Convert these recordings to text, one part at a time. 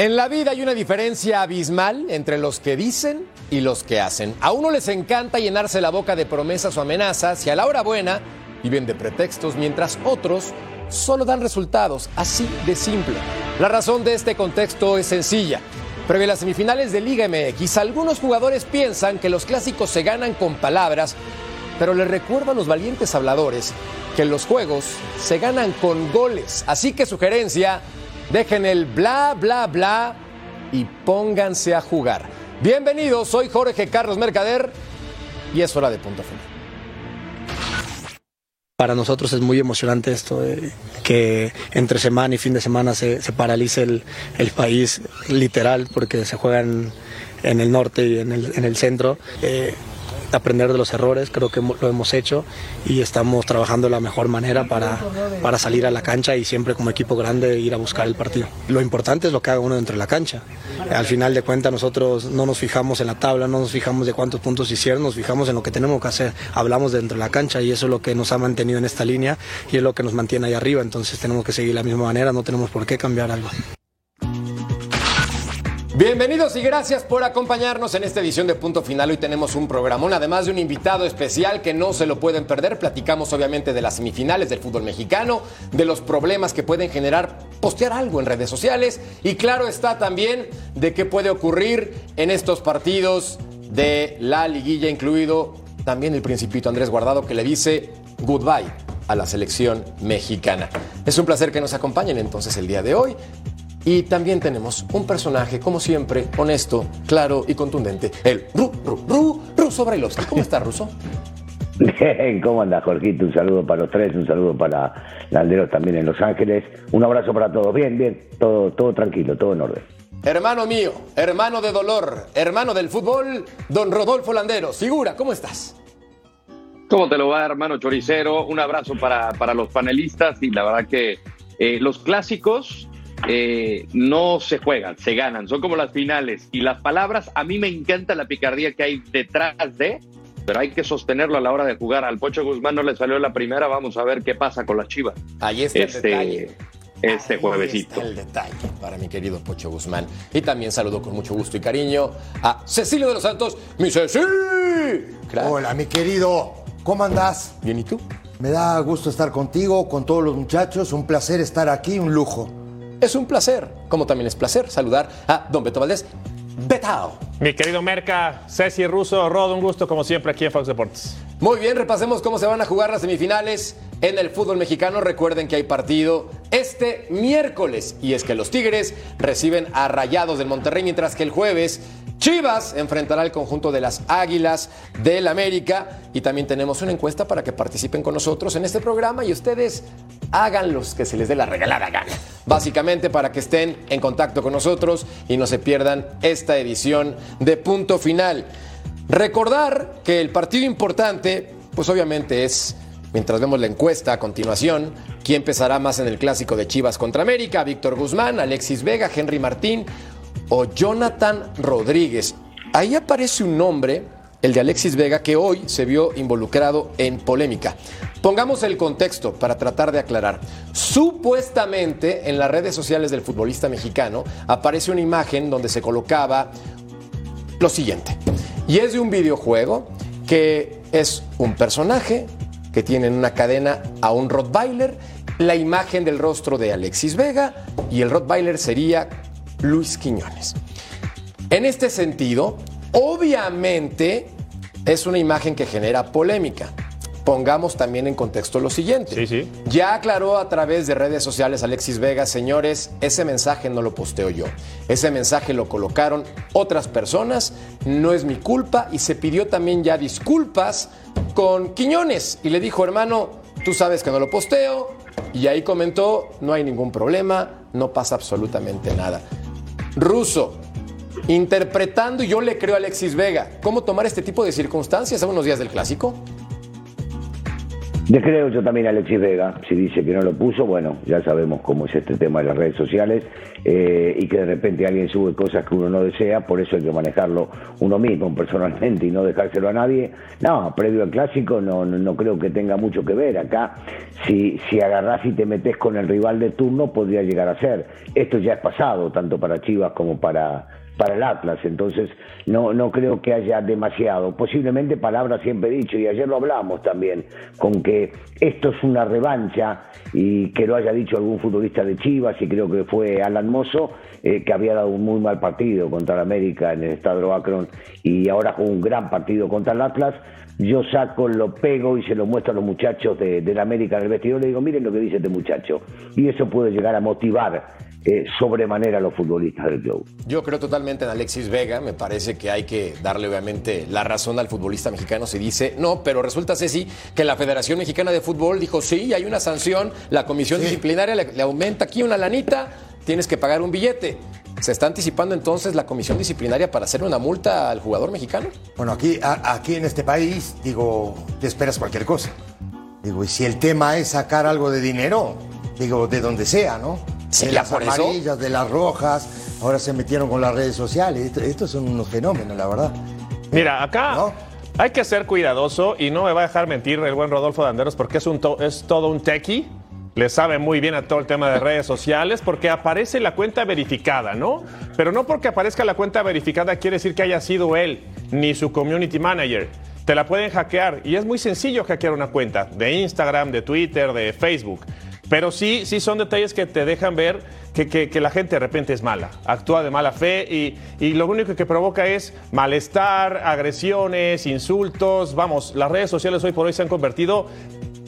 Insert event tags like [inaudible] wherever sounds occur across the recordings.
En la vida hay una diferencia abismal entre los que dicen y los que hacen. A uno les encanta llenarse la boca de promesas o amenazas y a la hora buena viven de pretextos, mientras otros solo dan resultados, así de simple. La razón de este contexto es sencilla. Previo a las semifinales de Liga MX, algunos jugadores piensan que los clásicos se ganan con palabras, pero les recuerdo a los valientes habladores que los juegos se ganan con goles. Así que sugerencia, Dejen el bla, bla, bla y pónganse a jugar. Bienvenidos, soy Jorge Carlos Mercader y es hora de punto final. Para nosotros es muy emocionante esto que entre semana y fin de semana se, paralice el, país literal porque se juegan en el norte y en el, en el centro. Eh, aprender de los errores, creo que lo hemos hecho y estamos trabajando de la mejor manera para, para salir a la cancha y siempre como equipo grande ir a buscar el partido. Lo importante es lo que haga uno dentro de la cancha. Al final de cuentas nosotros no nos fijamos en la tabla, no nos fijamos de cuántos puntos hicieron, nos fijamos en lo que tenemos que hacer. Hablamos dentro de la cancha y eso es lo que nos ha mantenido en esta línea y es lo que nos mantiene ahí arriba. Entonces tenemos que seguir de la misma manera, no tenemos por qué cambiar algo. Bienvenidos y gracias por acompañarnos en esta edición de Punto Final. Hoy tenemos un programón, además de un invitado especial que no se lo pueden perder. Platicamos obviamente de las semifinales del fútbol mexicano, de los problemas que pueden generar postear algo en redes sociales y claro está también de qué puede ocurrir en estos partidos de la liguilla, incluido también el principito Andrés Guardado que le dice goodbye a la selección mexicana. Es un placer que nos acompañen entonces el día de hoy. Y también tenemos un personaje, como siempre, honesto, claro y contundente. El Ru, Ru, Ru, Ruso Brailovsky. ¿Cómo está, Ruso? [laughs] Bien, ¿cómo anda, Jorgito? Un saludo para los tres, un saludo para Landeros también en Los Ángeles. Un abrazo para todos. Bien, bien, todo, todo tranquilo, todo en orden. Hermano mío, hermano de dolor, hermano del fútbol, don Rodolfo Landeros. Figura, ¿cómo estás? ¿Cómo te lo va, hermano choricero? Un abrazo para, para los panelistas y la verdad que eh, los clásicos eh, no se juegan, se ganan, son como las finales. Y las palabras, a mí me encanta la picardía que hay detrás de, pero hay que sostenerlo a la hora de jugar. Al Pocho Guzmán no le salió la primera, vamos a ver qué pasa con las chivas. Ahí está este, el detalle. Este juevesito. el detalle para mi querido Pocho Guzmán. Y también saludo con mucho gusto y cariño a Cecilio de los Santos, mi Cecil. Hola, mi querido. ¿Cómo andás? Bien, ¿y tú? Me da gusto estar contigo, con todos los muchachos. Un placer estar aquí, un lujo. Es un placer, como también es placer saludar a don Beto Valdés. Betao. Mi querido Merca, Ceci Russo, Rod, un gusto como siempre aquí en Fox Deportes. Muy bien, repasemos cómo se van a jugar las semifinales en el fútbol mexicano. Recuerden que hay partido este miércoles y es que los Tigres reciben a Rayados del Monterrey, mientras que el jueves Chivas enfrentará al conjunto de las Águilas del América y también tenemos una encuesta para que participen con nosotros en este programa y ustedes hagan los que se les dé la regalada gana. Básicamente para que estén en contacto con nosotros y no se pierdan esta edición de punto final. Recordar que el partido importante, pues obviamente es Mientras vemos la encuesta a continuación, ¿quién pesará más en el clásico de Chivas contra América? Víctor Guzmán, Alexis Vega, Henry Martín o Jonathan Rodríguez. Ahí aparece un nombre, el de Alexis Vega, que hoy se vio involucrado en polémica. Pongamos el contexto para tratar de aclarar. Supuestamente en las redes sociales del futbolista mexicano aparece una imagen donde se colocaba lo siguiente. Y es de un videojuego que es un personaje que tiene en una cadena a un Rottweiler, la imagen del rostro de Alexis Vega y el Rottweiler sería Luis Quiñones. En este sentido, obviamente es una imagen que genera polémica. Pongamos también en contexto lo siguiente. Ya aclaró a través de redes sociales Alexis Vega, señores, ese mensaje no lo posteo yo. Ese mensaje lo colocaron otras personas, no es mi culpa y se pidió también ya disculpas con Quiñones y le dijo, hermano, tú sabes que no lo posteo y ahí comentó, no hay ningún problema, no pasa absolutamente nada. Ruso, interpretando, yo le creo a Alexis Vega, ¿cómo tomar este tipo de circunstancias a unos días del clásico? Le creo yo también a Alexis Vega, si dice que no lo puso, bueno, ya sabemos cómo es este tema de las redes sociales eh, y que de repente alguien sube cosas que uno no desea, por eso hay que manejarlo uno mismo personalmente y no dejárselo a nadie. No, previo al clásico no, no, creo que tenga mucho que ver. Acá, si, si agarrás y te metes con el rival de turno, podría llegar a ser. Esto ya es pasado, tanto para Chivas como para para el Atlas, entonces no, no creo que haya demasiado. Posiblemente palabras siempre dicho, y ayer lo hablamos también, con que esto es una revancha y que lo haya dicho algún futbolista de Chivas, y creo que fue Alan Mozo, eh, que había dado un muy mal partido contra el América en el Estado Akron y ahora con un gran partido contra el Atlas. Yo saco, lo pego y se lo muestro a los muchachos de, de la América en el vestidor. Le digo, miren lo que dice este muchacho. Y eso puede llegar a motivar eh, sobremanera a los futbolistas del club. Yo creo totalmente en Alexis Vega, me parece que hay que darle obviamente la razón al futbolista mexicano si dice no, pero resulta, Ceci, que la Federación Mexicana de Fútbol dijo sí, hay una sanción, la comisión disciplinaria le, aumenta aquí una lanita, tienes que pagar un billete. ¿Se está anticipando entonces la comisión disciplinaria para hacer una multa al jugador mexicano? Bueno, aquí, aquí en este país, digo, te esperas cualquier cosa. Digo, y si el tema es sacar algo de dinero, digo, de donde sea, ¿no? De las amarillas, de las rojas, ahora se metieron con las redes sociales. estos son unos fenómenos, la verdad. Mira, acá hay que ser cuidadoso y no me va a dejar mentir el buen Rodolfo Danderos porque es, un es todo un tequi. Le sabe muy bien a todo el tema de redes sociales porque aparece la cuenta verificada, ¿no? Pero no porque aparezca la cuenta verificada quiere decir que haya sido él ni su community manager. Te la pueden hackear y es muy sencillo hackear una cuenta de Instagram, de Twitter, de Facebook. Pero sí, sí son detalles que te dejan ver que, la gente de repente es mala, actúa de mala fe y, y, lo único que provoca es malestar, agresiones, insultos. Vamos, las redes sociales hoy por hoy se han convertido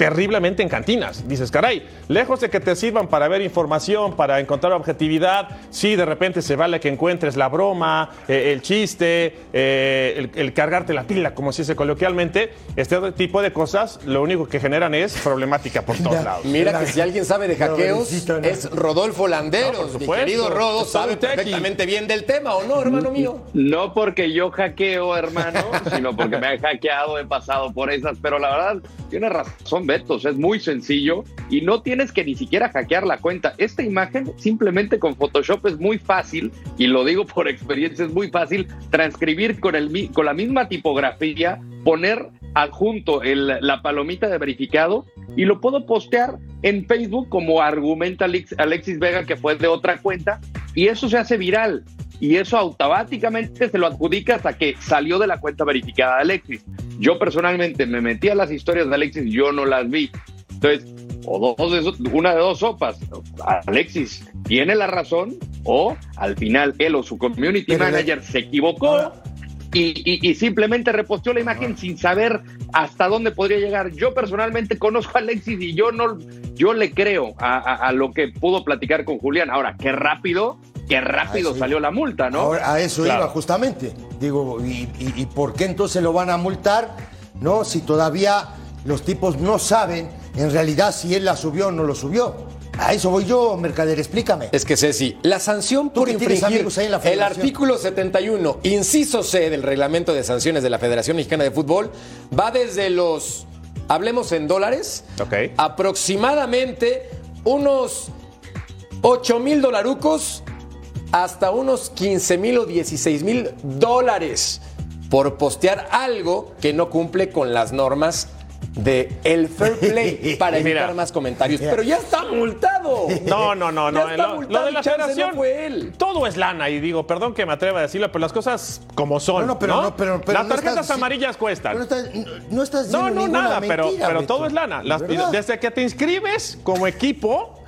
terriblemente en cantinas. Dices, caray, lejos de que te sirvan para ver información, para encontrar objetividad, sí, de repente se vale que encuentres la broma, eh, el chiste, eh, el, cargarte la pila, como se dice coloquialmente, este tipo de cosas lo único que generan es problemática por todos lados. Mira que si alguien sabe de hackeos, es Rodolfo Landeros. Mi querido Rodo sabe perfectamente bien del tema, ¿o no, hermano mío? No porque yo hackeo, hermano, sino porque me han hackeado, he pasado por esas, pero la verdad, tiene razón Betos, es muy sencillo y no tienes que ni siquiera hackear la cuenta. Esta imagen simplemente con Photoshop es muy fácil, y lo digo por experiencia, es muy fácil transcribir con, el, con la misma tipografía, poner adjunto el, la palomita de verificado y lo puedo postear en Facebook como argumenta Alexis Vega que fue de otra cuenta y eso se hace viral y eso automáticamente se lo adjudica hasta que salió de la cuenta verificada de Alexis. Yo personalmente me metí a las historias de Alexis, yo no las vi. Entonces, o dos de, una de dos sopas. Alexis tiene la razón o al final él o su community manager se equivocó. Y, simplemente reposteó la imagen sin saber hasta dónde podría llegar. Yo personalmente conozco a Alexis y yo no, yo le creo a, lo que pudo platicar con Julián. Ahora, qué rápido qué rápido salió la multa, ¿no? a eso iba justamente. Digo, y, por qué entonces lo van a multar? ¿No? Si todavía los tipos no saben en realidad si él la subió o no lo subió. A eso voy yo, Mercader, explícame. Es que Ceci, la sanción por infringir el artículo 71, inciso C del reglamento de sanciones de la Federación Mexicana de Fútbol, va desde los, hablemos en dólares, aproximadamente unos 8 mil dolarucos hasta unos 15 mil o 16 mil dólares por postear algo que no cumple con las normas de el fair play [laughs] para evitar más comentarios. Pero ya está multado. No, no, no, no. Lo, de la federación, todo es lana. Y digo, perdón que me atreva a decirlo, pero las cosas como son. No, pero, ¿no? pero, las tarjetas amarillas cuestan. no, estás, no estás No, no, nada, pero, pero todo es lana. desde que te inscribes como equipo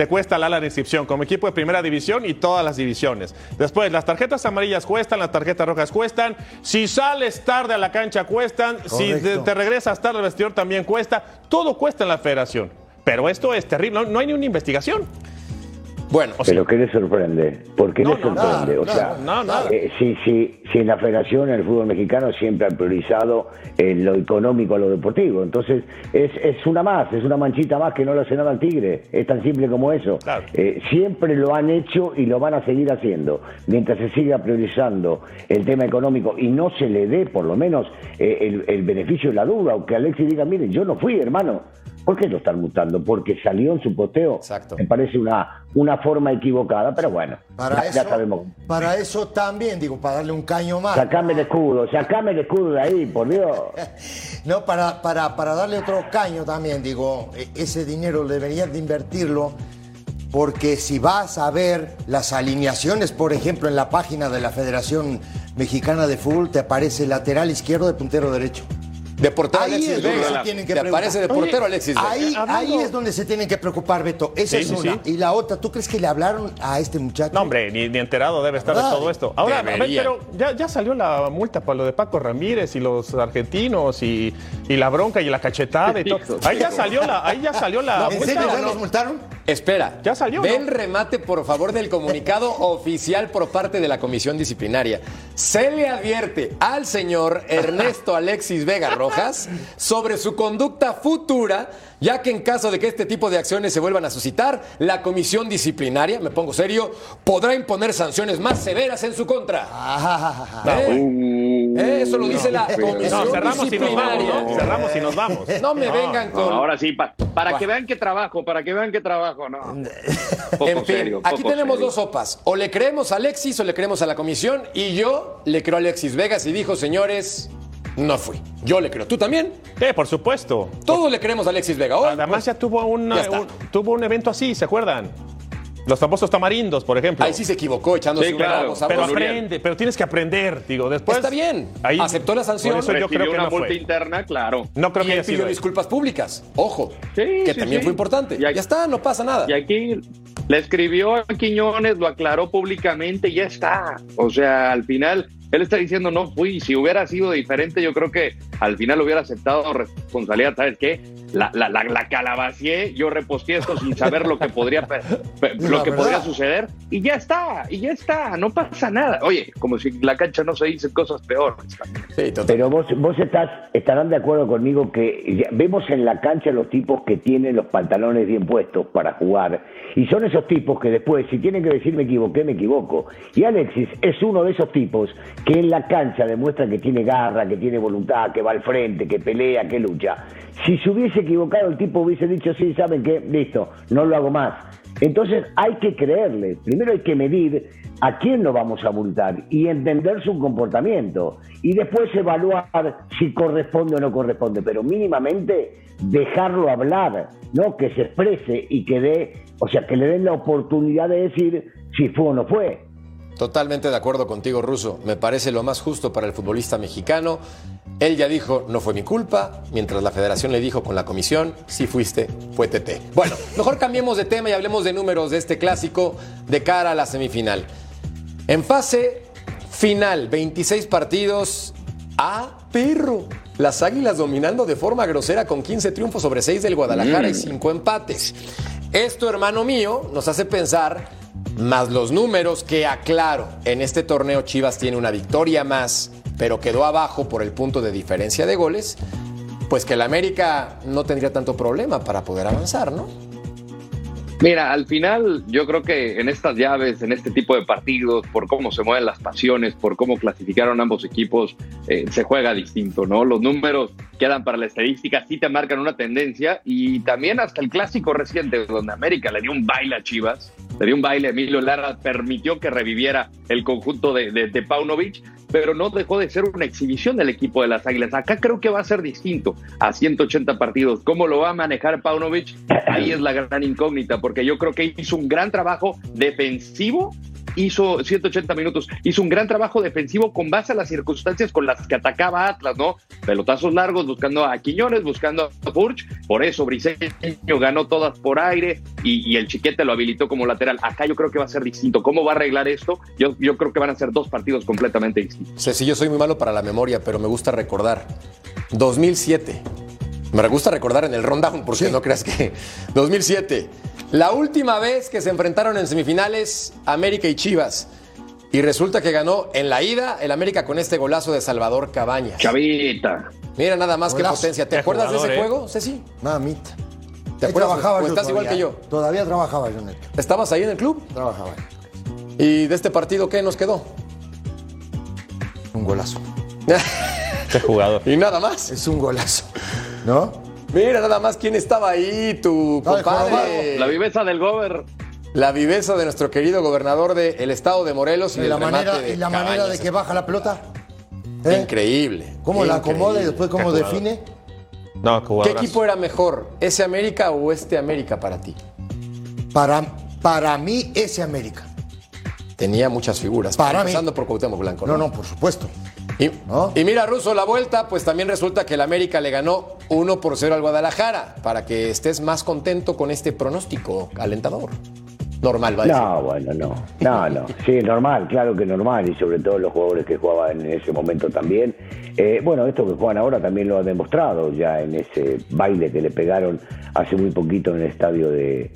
te cuesta la, la inscripción como equipo de primera división y todas las divisiones. Después, las tarjetas amarillas cuestan, las tarjetas rojas cuestan. Si sales tarde a la cancha cuestan. Si te, regresas tarde al vestidor también cuesta. Todo cuesta en la federación. Pero esto es terrible. no hay ni una investigación. Bueno, pero ¿qué le sorprende? ¿Por qué le sorprende? o sea, eh, si, si, si en la federación, en el fútbol mexicano, siempre han priorizado eh, lo económico a lo deportivo. Entonces, es, es una más, es una manchita más que no le hace nada al Tigre. Es tan simple como eso. Eh, siempre lo han hecho y lo van a seguir haciendo. Mientras se siga priorizando el tema económico y no se le dé, por lo menos, el, el beneficio de la duda, o que Alexis diga, miren, yo no fui, hermano. ¿Por qué lo están multando? Porque salió en su posteo. Exacto. Me parece una, una forma equivocada, pero bueno, Para, ya, eso, ya sabemos. para eso también, digo, para darle un caño más. Sacame el escudo, sacame el escudo de ahí, por Dios. [laughs] No, para, para, para darle otro caño también, digo, e- ese dinero deberías de invertirlo porque si vas a ver las alineaciones, por ejemplo, en la página de la Federación Mexicana de Fútbol, te aparece lateral izquierdo de puntero derecho. De portero Ahí Alexis es donde Vega. se tienen que aparece de portero Alexis Vega. Ahí, ahí es donde se tienen que preocupar, Beto. Esa Sí, es una. sí. Y la otra, ¿tú crees que le hablaron a este muchacho? No, hombre, ni, ni enterado debe estar de todo esto. Ahora, a ver, pero ya, ya salió la multa para lo de Paco Ramírez y los argentinos y, y la bronca y la cachetada y todo. Ahí ya salió la, ahí ya salió la ¿En multa, serio ¿o ya no? los multaron? Espera. Ya salió, Ve ¿no? el remate, por favor, del comunicado [laughs] oficial por parte de la comisión disciplinaria. Se le advierte al señor Ernesto Alexis Vega Rojas sobre su conducta futura, ya que en caso de que este tipo de acciones se vuelvan a suscitar, la comisión disciplinaria, me pongo serio, podrá imponer sanciones más severas en su contra. ¿Eh? ¿Eh? Eso lo dice la comisión No, cerramos y nos vamos, disciplinaria. ¿no? Cerramos y nos vamos. No me vengan No, con... ahora sí, pa- para que vean que trabajo, para que vean que trabajo, no. Poco En fin, serio, aquí tenemos serio. dos sopas. O le creemos a Alexis o le creemos a la comisión. Y yo le creo a Alexis Vegas y dijo, señores, no fui. Yo le creo. ¿Tú también? Eh, por supuesto. Todos le creemos a Alexis Vega. Hoy, Además pues, ya tuvo, una- ya está. un, tuvo un evento así, ¿se acuerdan? Los famosos tamarindos, por ejemplo. ahí sí se equivocó echándose Sí, un claro. Pero aprende, pero tienes que aprender, digo, después. Está bien. Aceptó la sanción. Por eso yo creo que una no multa fue. interna, claro. No creo y que él haya sido pidió disculpas públicas. Ojo. Sí, que sí, también sí. fue importante. Y aquí- Ya está, no pasa nada. Y aquí le escribió a Quiñones, lo aclaró públicamente y ya está. O sea, al final, él está diciendo no fui. Si hubiera sido diferente, yo creo que al final hubiera aceptado responsabilidad. ¿Sabes qué? La, la, la, la calabacié, yo reposteé esto sin saber lo que podría [laughs] lo que podría suceder y ya está, y ya está, no pasa nada. Oye, como si en la cancha no se dicen cosas peores. Sí. Pero vos, vos estás, estarán de acuerdo conmigo que vemos en la cancha los tipos que tienen los pantalones bien puestos para jugar. Y son esos tipos que después, si tienen que decir me equivoqué, me equivoco. Y Alexis es uno de esos tipos que en la cancha demuestra que tiene garra, que tiene voluntad, que va al frente, que pelea, que lucha. Si se hubiese equivocado, el tipo hubiese dicho, sí, ¿saben qué? Listo, no lo hago más. Entonces hay que creerle. Primero hay que medir a quién lo vamos a multar y entender su comportamiento. Y después evaluar si corresponde o no corresponde. Pero mínimamente dejarlo hablar, ¿no? Que se exprese y que dé, o sea, que le den la oportunidad de decir si fue o no fue. Totalmente de acuerdo contigo, Ruso. Me parece lo más justo para el futbolista mexicano. Él ya dijo, no fue mi culpa, mientras la federación le dijo con la comisión, si fuiste, fue TT. Bueno, mejor cambiemos de tema y hablemos de números de este clásico de cara a la semifinal. En fase final, 26 partidos a perro. Las Águilas dominando de forma grosera con 15 triunfos sobre 6 del Guadalajara y 5 empates. Esto, hermano mío, nos hace pensar, más los números que aclaro, en este torneo Chivas tiene una victoria más, pero quedó abajo por el punto de diferencia de goles, pues que el América no tendría tanto problema para poder avanzar, ¿no? Mira, al final yo creo que en estas llaves, en este tipo de partidos, por cómo se mueven las pasiones, por cómo clasificaron ambos equipos, eh, se juega distinto, ¿no? Los números quedan para la estadística, sí te marcan una tendencia y también hasta el clásico reciente donde América le dio un baile a Chivas, le dio un baile, Emilio Lara permitió que reviviera el conjunto de, de, de Paunovic, pero no dejó de ser una exhibición del equipo de las Águilas. Acá creo que va a ser distinto a 180 partidos. ¿Cómo lo va a manejar Paunovic? Ahí es la gran incógnita, porque yo creo que hizo un gran trabajo defensivo hizo 180 minutos, hizo un gran trabajo defensivo con base a las circunstancias con las que atacaba Atlas, ¿no? Pelotazos largos buscando a Quiñones, buscando a Furch, por eso Briseño ganó todas por aire y, y, el Chiquete lo habilitó como lateral. Acá yo creo que va a ser distinto. ¿Cómo va a arreglar esto? Yo, yo creo que van a ser dos partidos completamente distintos. Sí, sí, yo soy muy malo para la memoria, pero me gusta recordar. 2007. Me gusta recordar en el rundown, porque sí. no creas que... 2007. La última vez que se enfrentaron en semifinales América y Chivas. Y resulta que ganó en la ida el América con este golazo de Salvador Cabañas. Chavita. Mira nada más que potencia. ¿Te acuerdas jugador, de ese eh? juego, Ceci? Mamita. ¿Te Ahí acuerdas? trabajaba ¿O yo estás igual todavía. que yo? Todavía trabajaba yo, Neto. ¿Estabas ahí en el club? Trabajaba. ¿Y de este partido qué nos quedó? Un golazo. [laughs] Qué jugador. y nada más. Es un golazo. ¿No? Mira nada más quién estaba ahí, tu compadre. La viveza del gober. La viveza de nuestro querido gobernador del estado de Morelos y, la manera, de y la manera de que baja la pelota. ¿Eh? Increíble. ¿Cómo la acomoda y después cómo define? No, ¿Qué equipo era mejor? ¿Ese América o este América para ti? Para, para mí, ese América. Tenía muchas figuras. Para empezando por Cuauhtémoc Blanco. No, no, por supuesto. Y, mira, Russo, la vuelta, pues también resulta que el América le ganó 1 por 0 al Guadalajara, para que estés más contento con este pronóstico alentador. Normal, ¿vale? No, bueno, no. No, no. Sí, normal, claro que normal, y sobre todo los jugadores que jugaban en ese momento también. Eh, bueno, esto que juegan ahora también lo han demostrado ya en ese baile que le pegaron hace muy poquito en el estadio de,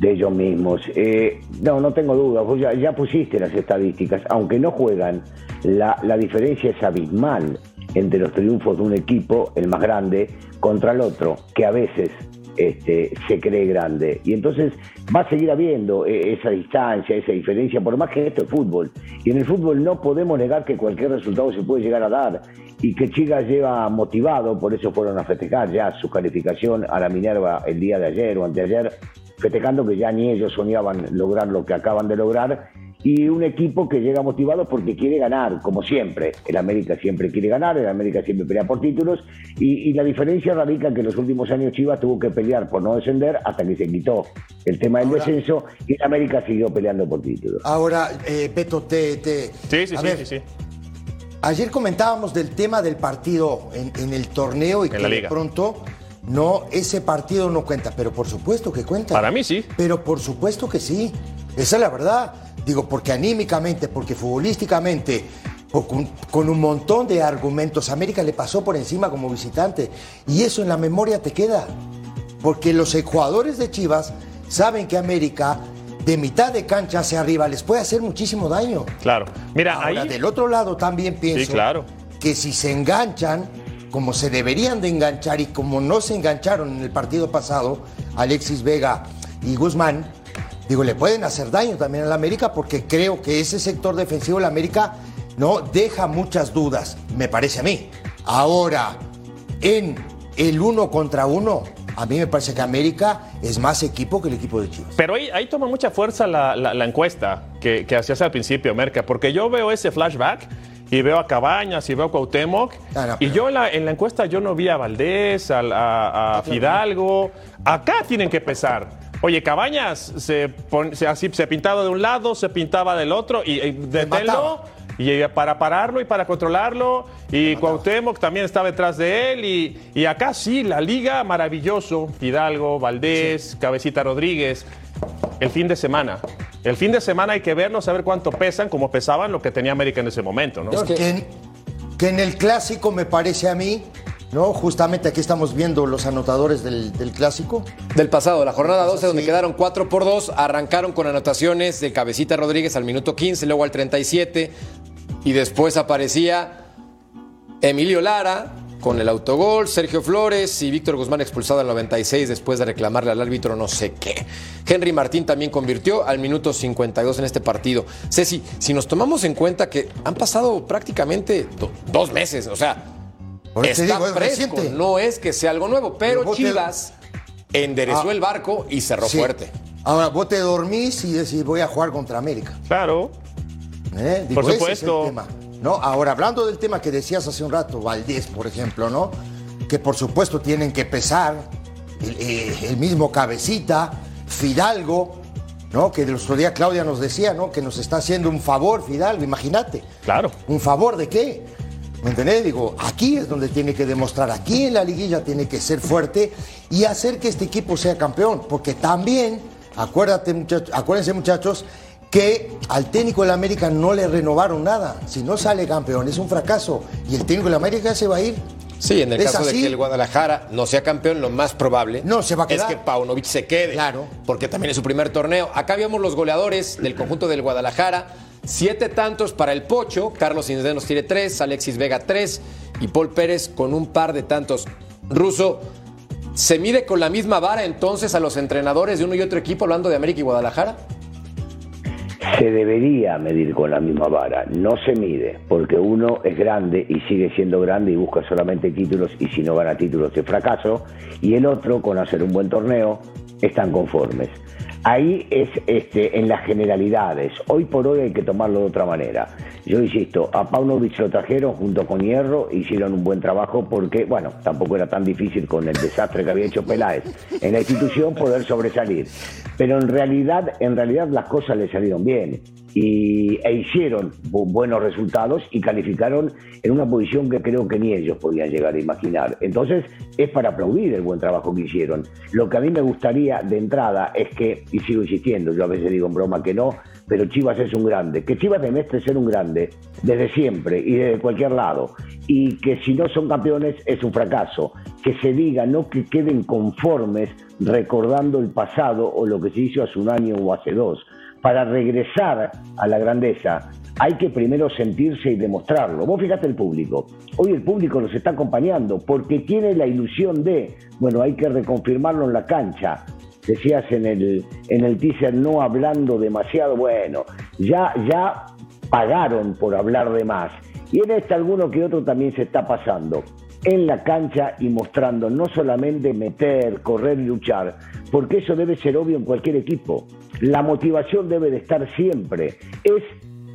de ellos mismos. Eh, no, no tengo duda, vos ya, pusiste las estadísticas, aunque no juegan, la, la, diferencia es abismal entre los triunfos de un equipo, el más grande, contra el otro, que a veces este, se cree grande. Y entonces va a seguir habiendo eh, esa distancia, esa diferencia, por más que esto es fútbol. Y en el fútbol no podemos negar que cualquier resultado se puede llegar a dar. Y que Chivas lleva motivado, por eso fueron a festejar ya su calificación a la Minerva el día de ayer o anteayer, festejando que ya ni ellos soñaban lograr lo que acaban de lograr y un equipo que llega motivado porque quiere ganar, como siempre. El América siempre quiere ganar, el América siempre pelea por títulos y, la diferencia radica en que en los últimos años Chivas tuvo que pelear por no descender hasta que se quitó el tema del descenso y el América siguió peleando por títulos. Ahora, eh, Beto, te... sí, sí, sí, sí, Ayer comentábamos del tema del partido en, el torneo y que de pronto no, ese partido no cuenta, pero por supuesto que cuenta. Para mí sí. Pero por supuesto que sí. Esa es la verdad. Digo, porque anímicamente, porque futbolísticamente, con, con, un montón de argumentos, América le pasó por encima como visitante. Y eso en la memoria te queda. Porque los jugadores de Chivas saben que América, de mitad de cancha hacia arriba, les puede hacer muchísimo daño. Claro. Mira, Ahora, del otro lado también pienso claro. que si se enganchan como se deberían de enganchar y como no se engancharon en el partido pasado, Alexis Vega y Guzmán, digo, le pueden hacer daño también a la América porque creo que ese sector defensivo de la América no deja muchas dudas, me parece a mí. Ahora, en el uno contra uno, a mí me parece que América es más equipo que el equipo de Chivas. Pero ahí, ahí toma mucha fuerza la, encuesta que, que hacías al principio, Merca, porque yo veo ese flashback y veo a Cabañas y veo a Cuauhtémoc. Ah, y yo en la, encuesta yo no vi a Valdés, a, Fidalgo. Acá tienen que pesar. Oye, Cabañas se, así, se pintaba de un lado, se pintaba del otro y, y deténlo. Y eh, para pararlo y para controlarlo. Y Cuauhtémoc también estaba detrás de él. Y, acá sí, la liga maravilloso. Fidalgo, Valdés, Cabecita Rodríguez. El fin de semana. El fin de semana hay que verlo, saber cuánto pesan, como pesaban lo que tenía América en ese momento, ¿no? que, en, el clásico me parece a mí, ¿no? Justamente aquí estamos viendo los anotadores del, clásico. Del pasado, la jornada 12, donde quedaron 4 por 2, arrancaron con anotaciones de Cabecita Rodríguez al minuto 15, luego al 37, y después aparecía Emilio Lara, con el autogol, Sergio Flores y Víctor Guzmán expulsado al 96 después de reclamarle al árbitro no sé qué. Henry Martín también convirtió al minuto 52 en este partido. Ceci, si nos tomamos en cuenta que han pasado prácticamente dos meses, o sea, está fresco, no es que sea algo nuevo, pero, Chivas enderezó ah, el barco y cerró fuerte. Ahora, vos te dormís y decís voy a jugar contra América. Claro. ¿Eh? Por supuesto. ¿no? Ahora, hablando del tema que decías hace un rato, Valdés, por ejemplo, ¿no? Que por supuesto tienen que pesar el, eh, mismo Cabecita, Fidalgo, ¿no? Que el otro día Claudia nos decía, ¿no? Que nos está haciendo un favor, Fidalgo, imagínate. Claro. ¿Un favor de qué? ¿Me entendés? Digo, aquí es donde tiene que demostrar, aquí en la liguilla tiene que ser fuerte y hacer que este equipo sea campeón, porque también, acuérdate, muchachos, acuérdense muchachos, que al técnico de la América no le renovaron nada. Si no sale campeón, es un fracaso. Y el técnico de la América se va a ir. Sí, en el caso de que el Guadalajara no sea campeón, lo más probable no, se va a quedar. es que Paunovic se quede. Claro. Porque también es su primer torneo. Acá vemos los goleadores del conjunto del Guadalajara. Siete tantos para el Pocho. Carlos Indenos tiene tres, Alexis Vega tres y Paul Pérez con un par de tantos. Ruso, ¿se mide con la misma vara entonces a los entrenadores de uno y otro equipo hablando de América y Guadalajara? se debería medir con la misma vara. No se mide, porque uno es grande y sigue siendo grande y busca solamente títulos y si no gana títulos es fracaso, y el otro, con hacer un buen torneo, están conformes. Ahí es este, en las generalidades. Hoy por hoy hay que tomarlo de otra manera. Yo insisto, a Paunovic lo trajeron junto con Hierro, hicieron un buen trabajo porque, bueno, tampoco era tan difícil con el desastre que había hecho Peláez en la institución poder sobresalir. Pero en realidad, en realidad las cosas le salieron bien y, e hicieron buenos resultados y calificaron en una posición que creo que ni ellos podían llegar a imaginar. Entonces es para aplaudir el buen trabajo que hicieron. Lo que a mí me gustaría de entrada es que, y sigo insistiendo, yo a veces digo en broma que no, pero Chivas es un grande, que Chivas demuestre ser un grande desde siempre y desde cualquier lado, y que si no son campeones es un fracaso, que se diga, no que queden conformes recordando el pasado o lo que se hizo hace un año o hace dos, para regresar a la grandeza hay que primero sentirse y demostrarlo. Vos fíjate el público. Hoy el público nos está acompañando porque tiene la ilusión de, bueno, hay que reconfirmarlo en la cancha. Decías en el, en el teaser no hablando demasiado, bueno, ya, ya pagaron por hablar de más. Y en este alguno que otro también se está pasando en la cancha y mostrando no solamente meter, correr y luchar, porque eso debe ser obvio en cualquier equipo. La motivación debe de estar siempre, es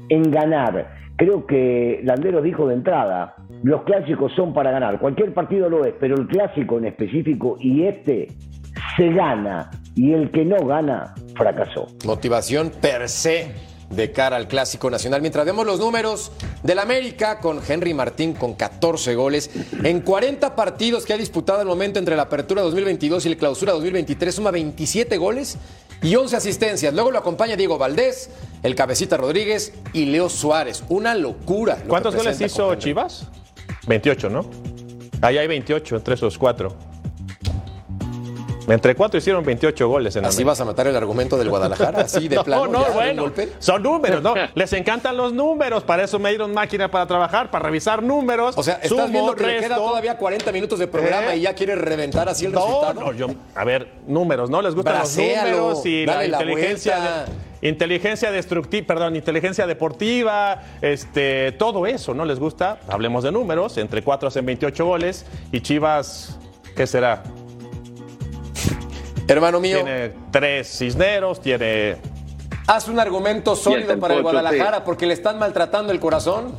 en ganar. Creo que Landero dijo de entrada, los clásicos son para ganar, cualquier partido lo es, pero el clásico en específico y este se gana y el que no gana fracasó. Motivación per se de cara al Clásico Nacional. Mientras vemos los números del América con Henry Martín con 14 goles en 40 partidos que ha disputado el momento entre la Apertura 2022 y la Clausura 2023, suma 27 goles y 11 asistencias. Luego lo acompaña Diego Valdés, el Cabecita Rodríguez y Leo Suárez. Una locura. ¿Cuántos goles hizo Chivas? 28, ¿no? Ahí hay 28 entre esos cuatro. Entre cuatro hicieron 28 goles en ¿Así vas a matar el argumento del Guadalajara? ¿Así de [laughs] plano? No, no, bueno. Son números, ¿no? [laughs] Les encantan los números. Para eso me dieron máquina para trabajar, para revisar números. O sea, estás viendo que le queda todavía 40 minutos de programa y ya quieres reventar así el resultado. No, yo, a ver, números, ¿no? Les gustan los números y la inteligencia. inteligencia destructiva, perdón, inteligencia deportiva, este, todo eso, ¿no les gusta? Hablemos de números, entre cuatro hacen 28 goles y Chivas, ¿qué será? Hermano mío. Tiene tres Cisneros, tiene. Haz un argumento sólido para el Guadalajara porque le están maltratando el corazón.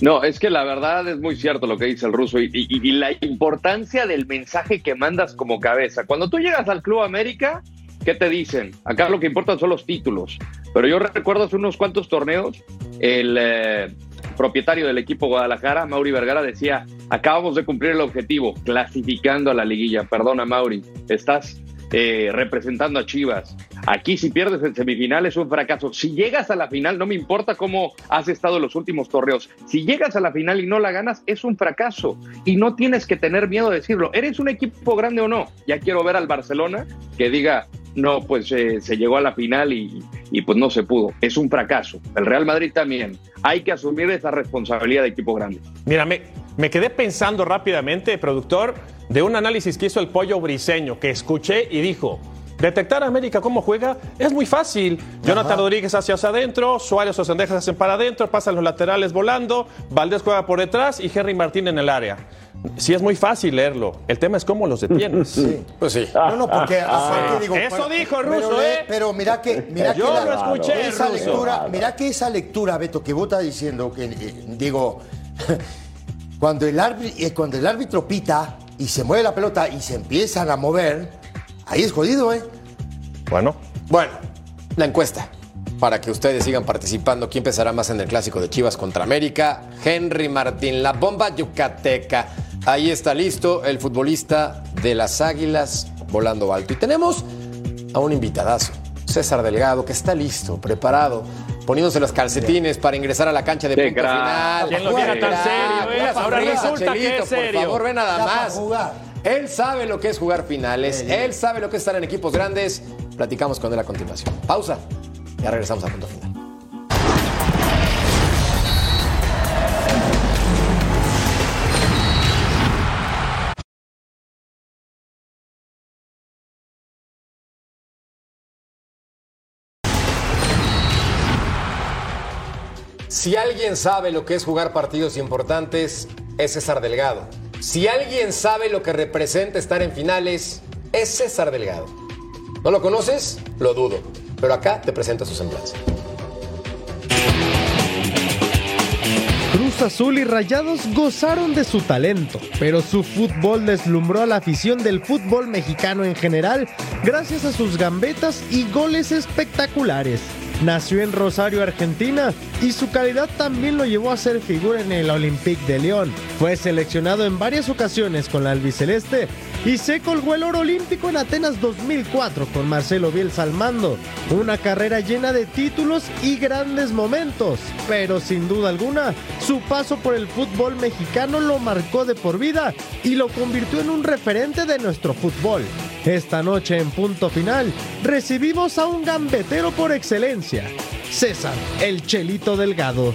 No, es que la verdad es muy cierto lo que dice el ruso y, y, la importancia del mensaje que mandas como cabeza. Cuando tú llegas al Club América, ¿qué te dicen? Acá lo que importan son los títulos. Pero yo recuerdo hace unos cuantos torneos, el eh, propietario del equipo Guadalajara, Mauri Vergara, decía, acabamos de cumplir el objetivo, clasificando a la liguilla. Perdona, Mauri, estás eh, representando a Chivas. Aquí si pierdes en semifinal es un fracaso. Si llegas a la final, no me importa cómo has estado en los últimos torneos, si llegas a la final y no la ganas, es un fracaso. Y no tienes que tener miedo de decirlo. ¿Eres un equipo grande o no? Ya quiero ver al Barcelona que diga, no, pues eh, se llegó a la final y, y, pues no se pudo. Es un fracaso. El Real Madrid también. Hay que asumir esa responsabilidad de equipo grande. Mírame, me quedé pensando rápidamente, productor, de un análisis que hizo el pollo briseño, que escuché y dijo, Detectar a América cómo juega es muy fácil. Jonathan Rodríguez hacia adentro, Suárez o Sendejas hacen para adentro, pasan los laterales volando, Valdés juega por detrás y Henry Martín en el área. Sí, es muy fácil leerlo. El tema es cómo los detienes. [laughs] Sí. Pues sí. No, no, porque. Ah, digo, eso dijo el ruso, ¿eh? Pero mira que. Mira Yo que lo escuché. Esa lectura, mira que esa lectura, Beto, que vos estás diciendo, que eh, digo. [laughs] Cuando el, árbitro, eh, cuando el árbitro pita y se mueve la pelota y se empiezan a mover, ahí es jodido, ¿eh? Bueno. Bueno, la encuesta. Para que ustedes sigan participando, ¿quién empezará más en el clásico de Chivas contra América? Henry Martín, la bomba yucateca. Ahí está listo el futbolista de las Águilas volando alto. Y tenemos a un invitadazo, César Delgado, que está listo, preparado poniéndose los calcetines para ingresar a la cancha de punto final. ¿Quién lo viera tan serio? Eh? Ahora resulta que es serio. Por favor, ve nada más. Él sabe lo que es jugar finales, él sabe lo que es estar en equipos grandes. Platicamos con él a continuación. Pausa. Ya regresamos a punto final. Si alguien sabe lo que es jugar partidos importantes, es César Delgado. Si alguien sabe lo que representa estar en finales, es César Delgado. ¿No lo conoces? Lo dudo. Pero acá te presento su semblanza. Cruz Azul y Rayados gozaron de su talento, pero su fútbol deslumbró a la afición del fútbol mexicano en general gracias a sus gambetas y goles espectaculares. Nació en Rosario, Argentina, y su calidad también lo llevó a ser figura en el Olympique de León. Fue seleccionado en varias ocasiones con la albiceleste y se colgó el oro olímpico en Atenas 2004 con Marcelo Bielsa al mando. Una carrera llena de títulos y grandes momentos, pero sin duda alguna, su paso por el fútbol mexicano lo marcó de por vida y lo convirtió en un referente de nuestro fútbol. Esta noche en punto final recibimos a un gambetero por excelencia, César, el Chelito Delgado.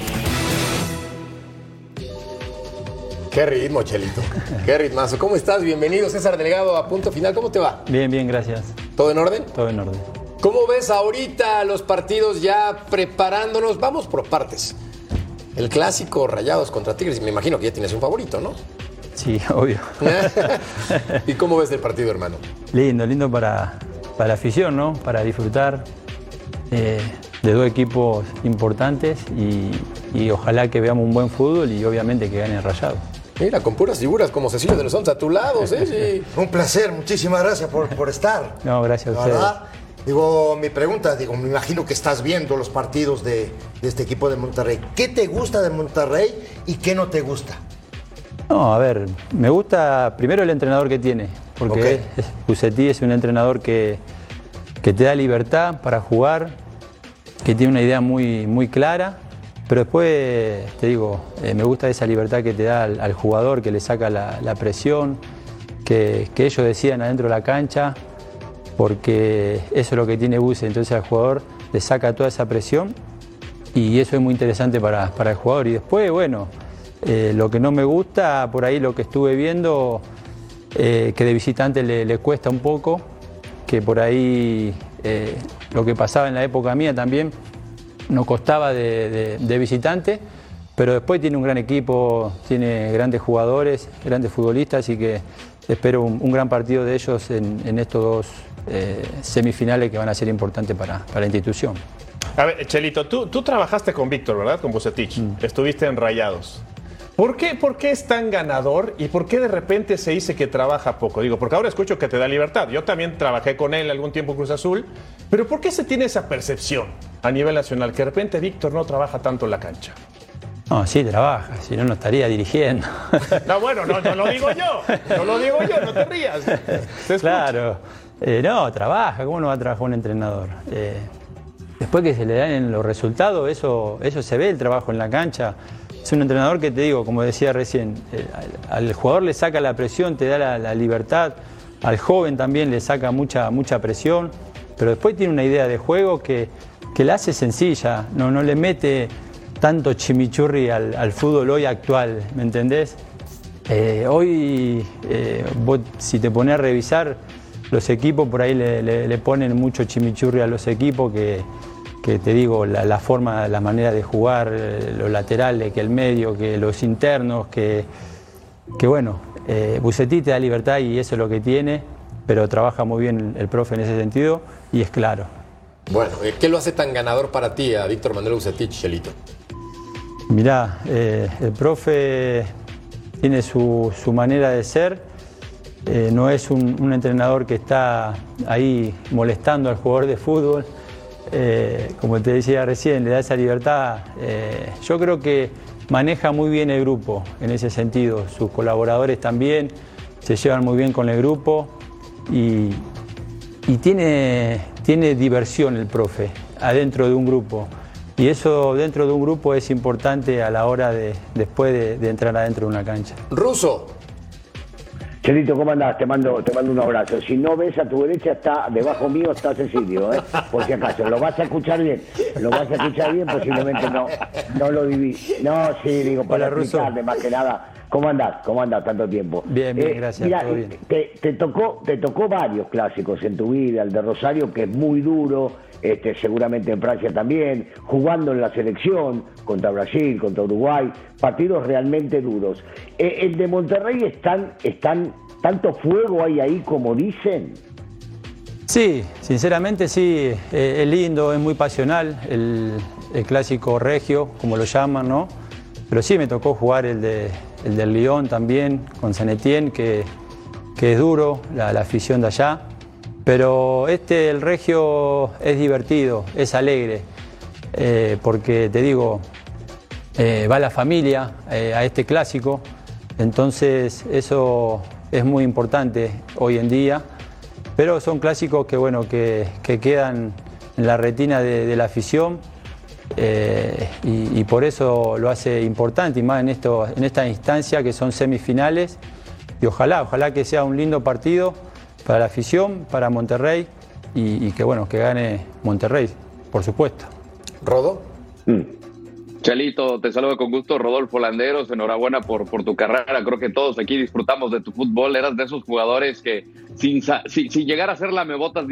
Qué ritmo, Chelito. Qué ritmazo. ¿Cómo estás? Bienvenido, César Delgado, a punto final. ¿Cómo te va? Bien, bien, gracias. ¿Todo en orden? Todo en orden. ¿Cómo ves ahorita los partidos ya preparándonos? Vamos por partes. El clásico Rayados contra Tigres, me imagino que ya tienes un favorito, ¿no? Sí, [laughs] obvio. [laughs] ¿Y cómo ves el partido, hermano? Lindo, lindo para, para la afición, ¿no? Para disfrutar eh, de dos equipos importantes y, y, ojalá que veamos un buen fútbol y obviamente que gane Rayado. Mira, con puras figuras como Cecilio de los Santos a tu lado, ¿eh? [laughs] Un placer, muchísimas gracias por, por estar. [laughs] No, gracias a ustedes. ¿verdad? Digo, mi pregunta, digo, me imagino que estás viendo los partidos de, de este equipo de Monterrey. ¿Qué te gusta de Monterrey y qué no te gusta? No, a ver, me gusta primero el entrenador que tiene, porque Ok. es, Pucetti es un entrenador que, que te da libertad para jugar, que tiene una idea muy, muy clara, pero después, te digo, eh, me gusta esa libertad que te da al, jugador, que le saca la, presión, que, ellos decían adentro de la cancha, porque eso es lo que tiene Buse, entonces al jugador le saca toda esa presión y eso es muy interesante para, para el jugador. Y después, bueno, eh, lo que no me gusta, por ahí lo que estuve viendo, eh, que de visitante le, cuesta un poco, que por ahí lo que pasaba en la época mía también no costaba de, de- de visitante, pero después tiene un gran equipo, tiene grandes jugadores, grandes futbolistas, así que espero un, un gran partido de ellos en, en estos dos eh, semifinales que van a ser importantes para, para la institución. A ver, Chelito, tú, tú trabajaste con Víctor, ¿verdad? Con Bucetich. Estuviste en Rayados. ¿Por qué, ¿Por qué es tan ganador y por qué de repente se dice que trabaja poco? Digo, porque ahora escucho que te da libertad. Yo también trabajé con él algún tiempo en Cruz Azul, pero ¿por qué se tiene esa percepción a nivel nacional que de repente Víctor no trabaja tanto en la cancha? No, sí, trabaja, si no, no estaría dirigiendo. [laughs] No, bueno, no, no lo digo yo, no lo digo yo, no te rías. Te. Claro. Eh, no, trabaja, ¿cómo no va a trabajar un entrenador? Eh, después que se le dan los resultados, eso, eso se ve el trabajo en la cancha. Es un entrenador que te digo, como decía recién, eh, al, jugador le saca la presión, te da la, libertad, al joven también le saca mucha, mucha presión, pero después tiene una idea de juego que, que la hace sencilla, no, no le mete tanto chimichurri al, fútbol hoy actual, ¿me entendés? Eh, hoy, eh, si te pones a revisar, los equipos por ahí le- le ponen mucho chimichurri a los equipos que, que te digo, la, la forma, la manera de jugar, eh, los laterales, que el medio, que los internos, que, que bueno, eh, Bucetí te da libertad y eso es lo que tiene, pero trabaja muy bien el, el profe en ese sentido y es claro. Bueno, eh, ¿qué lo hace tan ganador para ti a Víctor Manuel Bucetich, Chelito? Mirá, eh, el profe tiene su, su manera de ser, eh, no es un, un entrenador que está ahí molestando al jugador de fútbol, Eh, como te decía recién, le da esa libertad. Eh, yo creo que maneja muy bien el grupo en ese sentido, sus colaboradores también se llevan muy bien con el grupo y, tiene, tiene diversión el profe adentro de un grupo. Y eso dentro de un grupo es importante a la hora de después de, de entrar adentro de una cancha. Ruso, Chelito, ¿cómo andás? Te mando, te mando un abrazo. Si no ves a tu derecha, está debajo mío está Cecilio, ¿eh? por si acaso. Lo vas a escuchar bien. Lo vas a escuchar bien, posiblemente no, no lo viví. No, sí, digo, para Hola, explicarle más que nada ¿Cómo andás? ¿Cómo andás tanto tiempo? Bien, bien, eh, gracias. bien. Te, tocó, te tocó varios clásicos en tu vida, el de Rosario, que es muy duro, este, seguramente en Francia también, jugando en la selección, contra Brasil, contra Uruguay, partidos realmente duros. Eh, ¿El de Monterrey están, están, tanto fuego hay ahí como dicen? Sí, sinceramente sí, eh, es lindo, es muy pasional, el, clásico regio, como lo llaman, ¿no? Pero sí me tocó jugar el, de, el del Lyon también, con Sanetien, que, que es duro, la, afición de allá. Pero este, el regio, es divertido, es alegre, eh, porque te digo, eh, va la familia a este clásico, entonces eso es muy importante hoy en día. Pero son clásicos que, bueno, que, quedan en la retina de, la afición eh, y, por eso lo hace importante y más en, esto, en esta instancia que son semifinales y ojalá, ojalá que sea un lindo partido para la afición, para Monterrey y, que bueno, que gane Monterrey, por supuesto. ¿Rodo? Mm. Chalito, te saludo con gusto, Rodolfo Landeros, enhorabuena por, por tu carrera, creo que todos aquí disfrutamos de tu fútbol, eras de esos jugadores que sin, sin, llegar a ser la mebotas,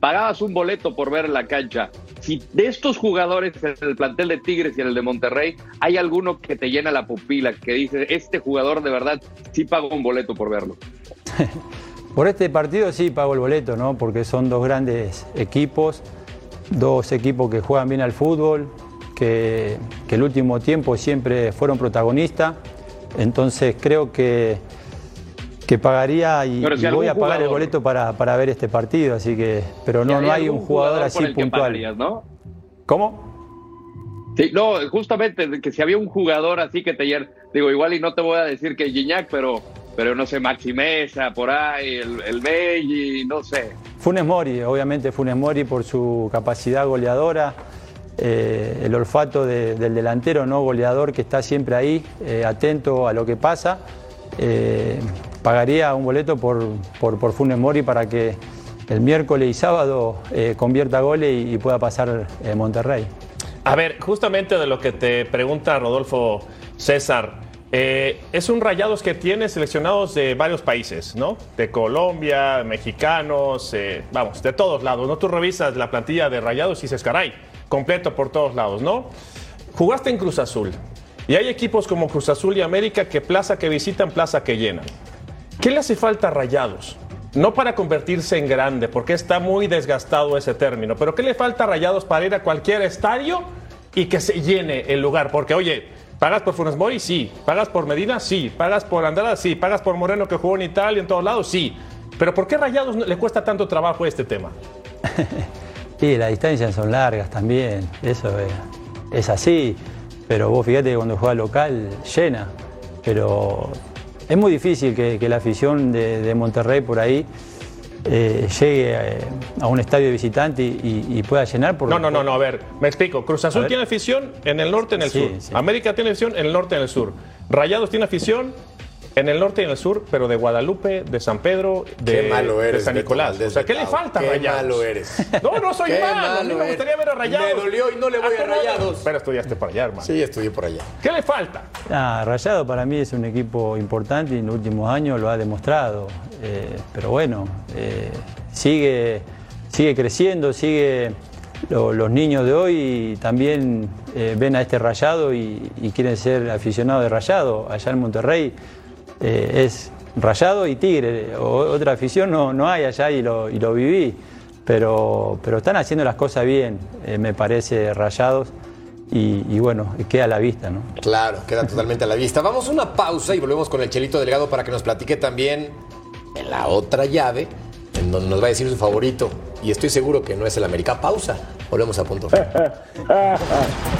pagabas un boleto por ver la cancha. Si de estos jugadores, en el plantel de Tigres y en el de Monterrey, hay alguno que te llena la pupila, que dice, este jugador de verdad sí pago un boleto por verlo. [laughs] por este partido sí pago el boleto, ¿no? Porque son dos grandes equipos, dos equipos que juegan bien al fútbol, que, el último tiempo siempre fueron protagonistas. Entonces creo que, que pagaría y, voy a pagar el boleto para, ver este partido. Así que, pero no, no hay un jugador, así puntual. ¿no? ¿Cómo? Sí, no, justamente que si había un jugador así que te digo igual y no te voy a decir que Gignac, pero pero no sé, Maximeza, por ahí, el, el no sé. Funes Mori, obviamente Funes Mori por su capacidad goleadora, eh, el olfato del delantero no goleador que está siempre ahí, eh, atento a lo que pasa. Eh, pagaría un boleto por, por, Funes Mori para que el miércoles y sábado convierta goles y, pueda pasar Monterrey. A ver, justamente de lo que te pregunta Rodolfo César, es un rayados que tiene seleccionados de varios países, ¿no? De Colombia, mexicanos, vamos, de todos lados, ¿no? Tú revisas la plantilla de rayados y dices, caray, completo por todos lados, ¿no? Jugaste en Cruz Azul y hay equipos como Cruz Azul y América que plaza que visitan, plaza que llenan. ¿Qué le hace falta a Rayados? No para convertirse en grande, porque está muy desgastado ese término, pero ¿qué le falta a Rayados para ir a cualquier estadio y que se llene el lugar? Porque, oye, ¿pagas por Funes Mori? Sí. ¿Pagas por Medina? Sí. ¿Pagas por Andrada? Sí. ¿Pagas por Moreno que jugó en Italia en todos lados? Sí. Pero ¿por qué Rayados le cuesta tanto trabajo este tema? [laughs] Sí, las distancias son largas también, eso es, así, pero vos fíjate que cuando juega local llena, pero es muy difícil que, la afición de, Monterrey por ahí eh, llegue a, un estadio de visitante y, pueda llenar. Por, no, no, no, no, a ver, me explico. Cruz Azul tiene afición en el norte y en el sur. América tiene afición en el norte y en el sur. Rayados tiene afición en el norte y en el sur, pero de Guadalupe, de San Pedro, de, de San Nicolás. o sea, ¿qué le falta a Rayados? Qué malo eres. [laughs] No, no soy malo. A mí me gustaría ver a Rayados. Me dolió y no le voy a, Rayados. Pero estudiaste por allá, hermano. Sí, estudié por allá. ¿Qué le falta? Ah, Rayados para mí es un equipo importante y en los últimos años lo ha demostrado. Eh, pero bueno, eh, sigue, sigue creciendo, sigue... los niños de hoy también eh, ven a este rayado y, y, quieren ser aficionados de rayado. Allá en Monterrey eh, es Rayado y Tigre. otra afición no, no hay allá y lo, y lo viví. Pero, pero están haciendo las cosas bien, eh, me parece, Rayados. Y, bueno, queda a la vista, ¿no? Claro, queda totalmente a la vista. Vamos a una pausa y volvemos con el Chelito Delgado para que nos platique también en la otra llave, en donde nos va a decir su favorito. Y estoy seguro que no es el América. Pausa. Volvemos a punto. [laughs]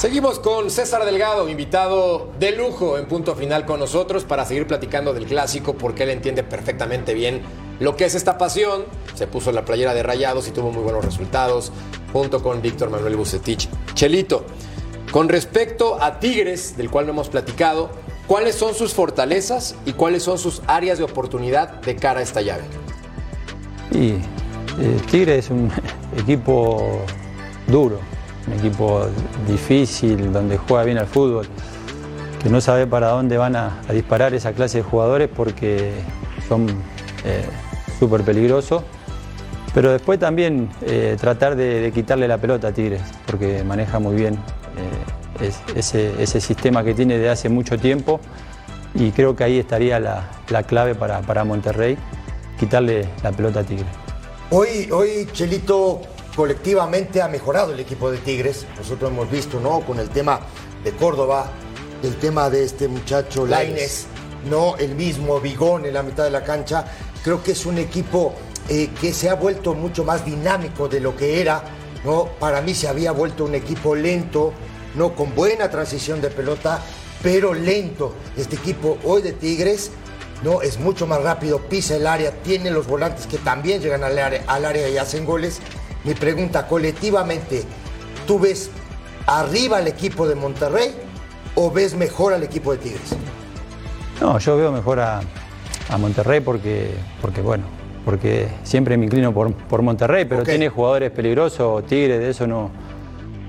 Seguimos con César Delgado, invitado de lujo en punto final con nosotros para seguir platicando del clásico porque él entiende perfectamente bien lo que es esta pasión. Se puso la playera de rayados y tuvo muy buenos resultados junto con Víctor Manuel Bucetich. Chelito, con respecto a Tigres, del cual no hemos platicado, ¿cuáles son sus fortalezas y cuáles son sus áreas de oportunidad de cara a esta llave? Y eh, Tigre es un [laughs] equipo duro, un equipo difícil, donde juega bien al fútbol, que no sabe para dónde van a, disparar esa clase de jugadores porque son eh, súper peligrosos. Pero después también eh, tratar de, quitarle la pelota a Tigres, porque maneja muy bien ese, sistema que tiene de hace mucho tiempo y creo que ahí estaría la, clave para, para Monterrey, quitarle la pelota a Tigres. Hoy, hoy, Chelito, colectivamente ha mejorado el equipo de Tigres. Nosotros hemos visto, ¿no? Con el tema de Córdoba, el tema de este muchacho Laines, ¿no? El mismo Bigón en la mitad de la cancha. Creo que es un equipo eh, que se ha vuelto mucho más dinámico de lo que era, ¿no? Para mí se había vuelto un equipo lento, ¿no? Con buena transición de pelota, pero lento. Este equipo hoy de Tigres ¿no? Es mucho más rápido, pisa el área, tiene los volantes que también llegan al área, al área y hacen goles. Mi pregunta, colectivamente, ¿tú ves arriba al equipo de Monterrey o ves mejor al equipo de Tigres? No, yo veo mejor a, Monterrey porque, porque, bueno, porque siempre me inclino por, por Monterrey, pero tiene jugadores peligrosos, Tigres, de eso no,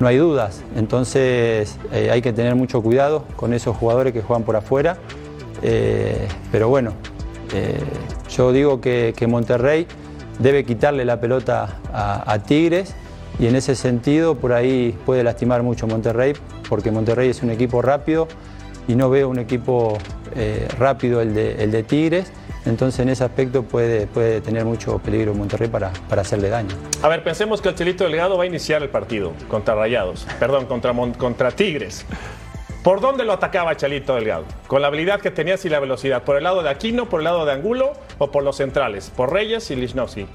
no hay dudas. Entonces eh, hay que tener mucho cuidado con esos jugadores que juegan por afuera. Eh, pero bueno, eh, yo digo que, Monterrey debe quitarle la pelota a, Tigres y en ese sentido por ahí puede lastimar mucho Monterrey porque Monterrey es un equipo rápido y no veo un equipo eh, rápido el de, Tigres. Entonces en ese aspecto puede, tener mucho peligro Monterrey para, hacerle daño. A ver, pensemos que el Chelito Delgado va a iniciar el partido contra Rayados, perdón, contra Tigres. ¿Por dónde lo atacaba Chalito Delgado? Con la habilidad que tenías y la velocidad. ¿Por el lado de Aquino, por el lado de Angulo o por los centrales? ¿Por Reyes y Lichnowsky?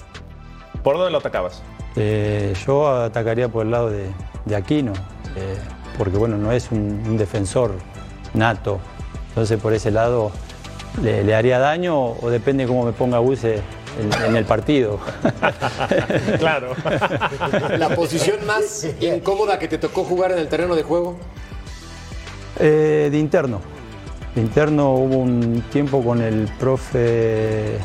¿Por dónde lo atacabas? Eh, yo atacaría por el lado de, Aquino, eh, porque bueno, no es un, defensor nato. Entonces por ese lado le, haría daño o depende cómo me ponga Buse en, en, el partido. [laughs] claro. [laughs] ¿La posición más [laughs] incómoda que te tocó jugar en el terreno de juego? Eh, de interno. De interno hubo un tiempo con el profe eh,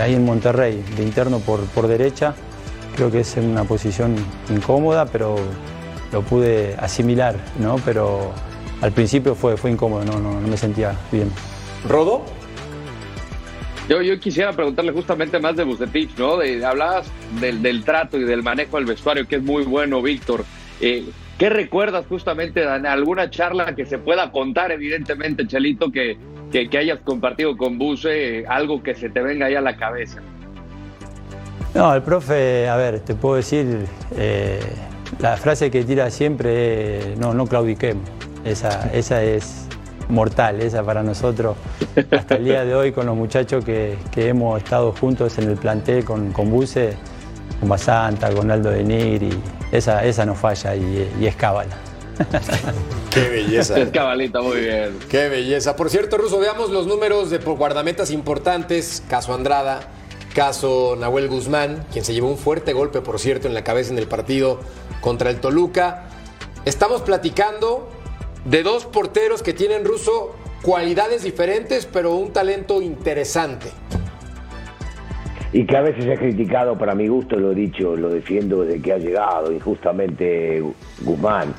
ahí en Monterrey, de interno por, por derecha. Creo que es en una posición incómoda, pero lo pude asimilar, ¿no? Pero al principio fue, fue incómodo, no, no, me sentía bien. ¿Rodo? Yo, yo quisiera preguntarle justamente más de Bucetich, ¿no? De, hablabas del, trato y del manejo del vestuario, que es muy bueno, Víctor. Eh, ¿Qué recuerdas justamente de alguna charla que se pueda contar, evidentemente, Chelito, que, que, hayas compartido con Buse, algo que se te venga ahí a la cabeza? No, el profe, a ver, te puedo decir, eh, la frase que tira siempre es, no, no claudiquemos. Esa, esa es mortal, esa para nosotros. Hasta el día de hoy con los muchachos que, que hemos estado juntos en el plantel con, con Buse, con Basanta, con Aldo de Nigri, esa, esa no falla y, es cábala. Qué belleza. Es cabalita, muy bien. Qué belleza. Por cierto, Ruso, veamos los números de guardametas importantes. Caso Andrada, caso Nahuel Guzmán, quien se llevó un fuerte golpe, por cierto, en la cabeza en el partido contra el Toluca. Estamos platicando de dos porteros que tienen, Ruso, cualidades diferentes, pero un talento interesante y que a veces es criticado para mi gusto, lo he dicho, lo defiendo desde que ha llegado injustamente Guzmán.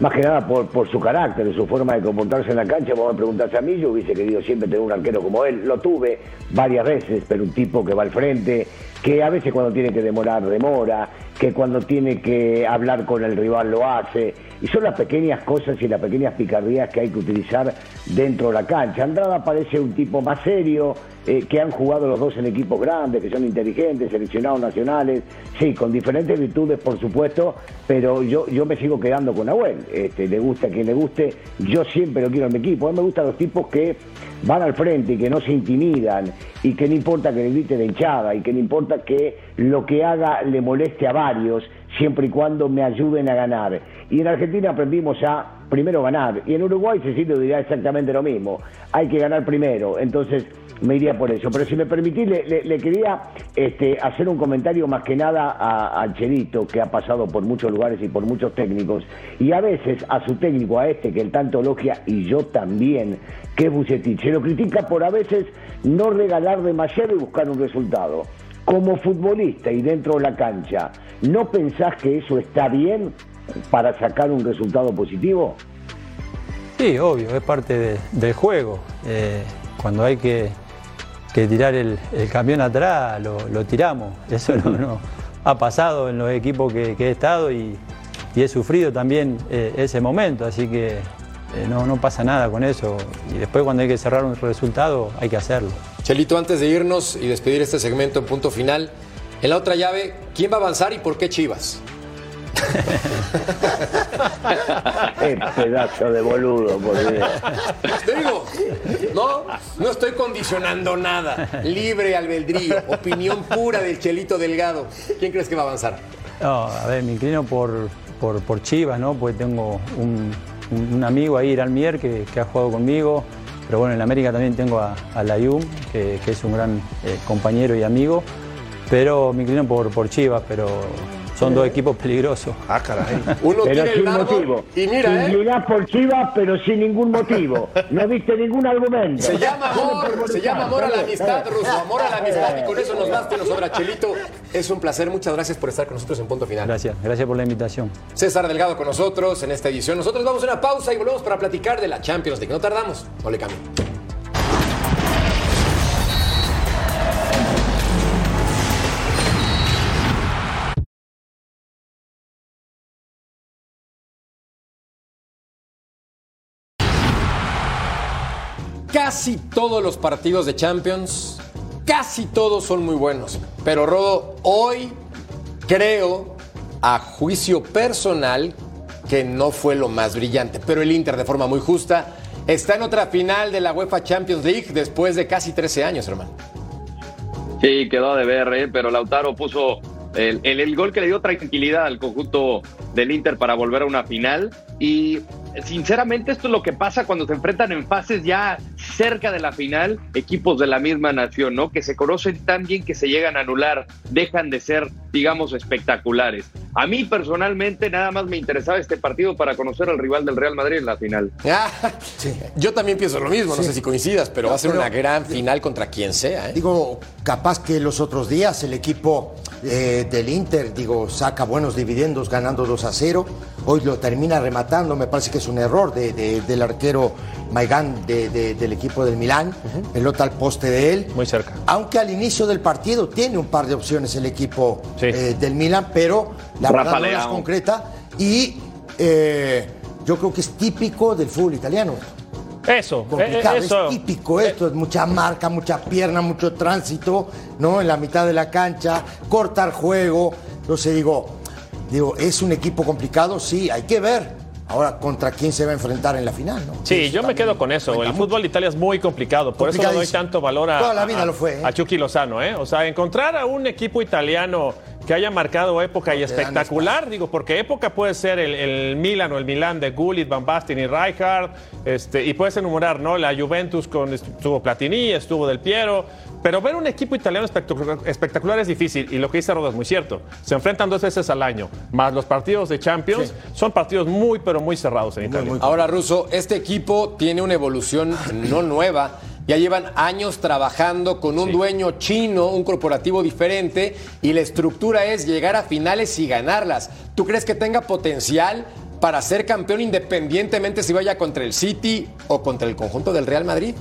Más que nada por, por su carácter, su forma de comportarse en la cancha, vamos a preguntarse a mí, yo hubiese querido siempre tener un arquero como él, lo tuve varias veces, pero un tipo que va al frente, que a veces cuando tiene que demorar, demora, que cuando tiene que hablar con el rival lo hace, y son las pequeñas cosas y las pequeñas picardías que hay que utilizar dentro de la cancha. Andrada parece un tipo más serio, eh, que han jugado los dos en equipos grandes, que son inteligentes, seleccionados nacionales, sí, con diferentes virtudes, por supuesto, pero yo, yo me sigo quedando con Nahuel. Este, le gusta a quien le guste, yo siempre lo quiero en mi equipo. A mí me gustan los tipos que van al frente y que no se intimidan y que no importa que le grite de hinchada y que no importa que lo que haga le moleste a varios, siempre y cuando me ayuden a ganar. Y en Argentina aprendimos a primero ganar. Y en Uruguay Cecilio dirá exactamente lo mismo. Hay que ganar primero. Entonces, me iría por eso. Pero si me permitís, le, quería este, hacer un comentario más que nada a, a, que ha pasado por muchos lugares y por muchos técnicos, y a veces a su técnico, a este que él tanto elogia, y yo también, que es. Se lo critica por a veces no regalar demasiado y buscar un resultado. Como futbolista y dentro de la cancha, ¿no pensás que eso está bien para sacar un resultado positivo? Sí, obvio, es parte del juego. Eh, cuando hay que, tirar el, camión atrás, lo, tiramos. [laughs] Eso no, ha pasado en los equipos que, he estado y, he sufrido también eh, ese momento, así que eh, no, no pasa nada con eso. Y después cuando hay que cerrar un resultado, hay que hacerlo. Chelito, antes de irnos y despedir este segmento en punto final, en la otra llave, ¿quién va a avanzar y por qué Chivas? [laughs] Qué pedazo de boludo, por Dios. Te digo, no, no estoy condicionando nada. Libre albedrío, opinión pura del Chelito Delgado. ¿Quién crees que va a avanzar? No, a ver, me inclino por, por, Chivas, ¿no? Porque tengo un, amigo ahí, Irán Mier, que, ha jugado conmigo. Pero bueno, en América también tengo a, a Layum, que, es un gran eh, compañero y amigo. Pero me inclino por, por Chivas, pero son dos equipos peligrosos. Ah, caray. Uno pero tiene sin el motivo. Y mira, ¿eh? por Chivas, pero sin ningún motivo. No viste ningún argumento. Se llama amor, se llama amor a la amistad, Ruso. Amor a la amistad. Y con eso nos basta y nos sobra. Chelito, es un placer. Muchas gracias por estar con nosotros en Punto Final. Gracias, gracias por la invitación. César Delgado con nosotros en esta edición. Nosotros vamos a una pausa y volvemos para platicar de la Champions League. No tardamos. No le cambio. Casi todos los partidos de Champions, casi todos son muy buenos. Pero Rodo, hoy creo, a juicio personal, que no fue lo más brillante. Pero el Inter, de forma muy justa, está en otra final de la UEFA Champions League después de casi 13 años, hermano. Sí, quedó de ver, ¿eh? pero Lautaro puso el, el, gol que le dio tranquilidad al conjunto del Inter para volver a una final. Y sinceramente esto es lo que pasa cuando se enfrentan en fases ya cerca de la final equipos de la misma nación, ¿no? Que se conocen tan bien que se llegan a anular, dejan de ser, digamos, espectaculares. A mí personalmente nada más me interesaba este partido para conocer al rival del Real Madrid en la final. Ah, [laughs] Yo también pienso lo mismo, no sé si coincidas, pero va a ser una gran final contra quien sea. ¿eh? Digo, capaz que los otros días el equipo eh, del Inter, digo, saca buenos dividendos ganando 2 a 0. Hoy lo termina rematando, me parece que es un error del arquero Maigán del equipo del Milán, pelota al poste de él. Muy cerca. Aunque al inicio del partido tiene un par de opciones el equipo eh, del Milán, pero la verdad no es concreta y eh, yo creo que es típico del fútbol italiano. Eso, eh, eso. es típico esto, es mucha marca, mucha pierna, mucho tránsito, ¿no? En la mitad de la cancha, cortar juego. Entonces digo, digo, es un equipo complicado, sí, hay que ver. Ahora, ¿contra quién se va a enfrentar en la final? ¿no? Sí, yo me quedo con eso. El fútbol de Italia es muy complicado. Por eso no doy tanto valor a, Toda la vida lo fue, ¿eh? a Chucky Lozano. ¿eh? O sea, encontrar a un equipo italiano que haya marcado época y espectacular, digo, porque época puede ser el, el, Milan o el Milan de Gullit, Van Basten y Rijkaard, este, y puedes enumerar, ¿no? La Juventus con estuvo Platini, estuvo Del Piero, pero ver un equipo italiano espectacular, es difícil, y lo que dice Rodo es muy cierto. Se enfrentan dos veces al año, más los partidos de Champions, son partidos muy, pero muy cerrados en Italia. Ahora, Russo, este equipo tiene una evolución no nueva. Ya llevan años trabajando con un dueño chino, un corporativo diferente, y la estructura es llegar a finales y ganarlas. ¿Tú crees que tenga potencial para ser campeón independientemente si vaya contra el City o contra el conjunto del Real Madrid?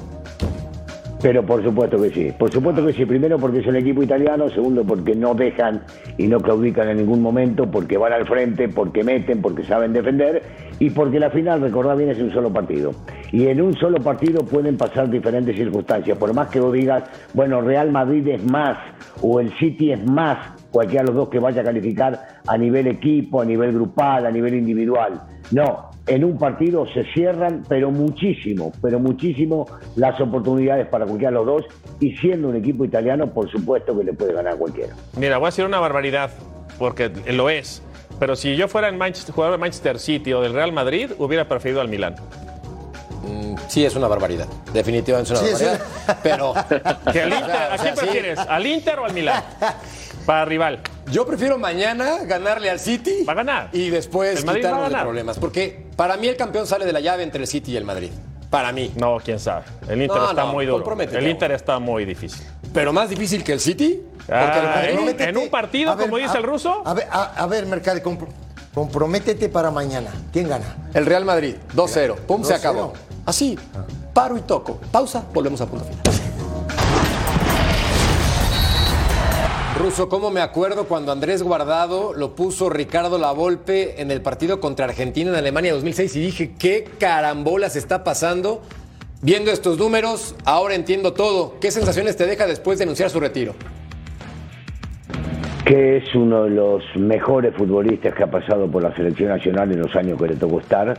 Pero por supuesto que sí, por supuesto que sí. Primero porque es un equipo italiano, segundo porque no dejan y no claudican en ningún momento, porque van al frente, porque meten, porque saben defender y porque la final, recordad bien, es un solo partido. Y en un solo partido pueden pasar diferentes circunstancias. Por más que vos digas, bueno, Real Madrid es más o el City es más, cualquiera de los dos que vaya a calificar a nivel equipo, a nivel grupal, a nivel individual. No, en un partido se cierran, pero muchísimo, pero muchísimo las oportunidades para cualquiera de los dos. Y siendo un equipo italiano, por supuesto que le puede ganar a cualquiera. Mira, voy a decir una barbaridad, porque lo es. Pero si yo fuera el Manchester, jugador de Manchester City o del Real Madrid, hubiera preferido al Milán. Mm, sí, es una barbaridad. Definitivamente es una Sí, es barbaridad. Pero. [laughs] ¿Que al o Inter- sea, ¿A o quién prefieres? ¿Al Inter o al Milán? [laughs] Para rival. Yo prefiero mañana ganarle al City. Va a ganar. Y después quitarnos de ganar. problemas. Porque para mí el campeón sale de la llave entre el City y el Madrid. Para mí. No, quién sabe. El Inter No, está no, muy duro. El. Inter está muy difícil. Pero más difícil que el City. Porque el Ah, Madrid. en, un, Comprométete. en un partido, ver, como dice a- el ruso, A ver, a, a ver Mercado, compro- comprométete para mañana. ¿Quién gana? El Real Madrid, 2-0. Pum, se 2-0. acabó. Así, paro y toco. Pausa, volvemos a punto final. Ruso, ¿cómo me acuerdo cuando Andrés Guardado lo puso Ricardo Lavolpe en el partido contra Argentina en Alemania 2006 y dije, ¿qué carambolas está pasando? Viendo estos números, ahora entiendo todo. ¿Qué sensaciones te deja después de anunciar su retiro? que es uno de los mejores futbolistas que ha pasado por la selección nacional en los años que le tocó estar.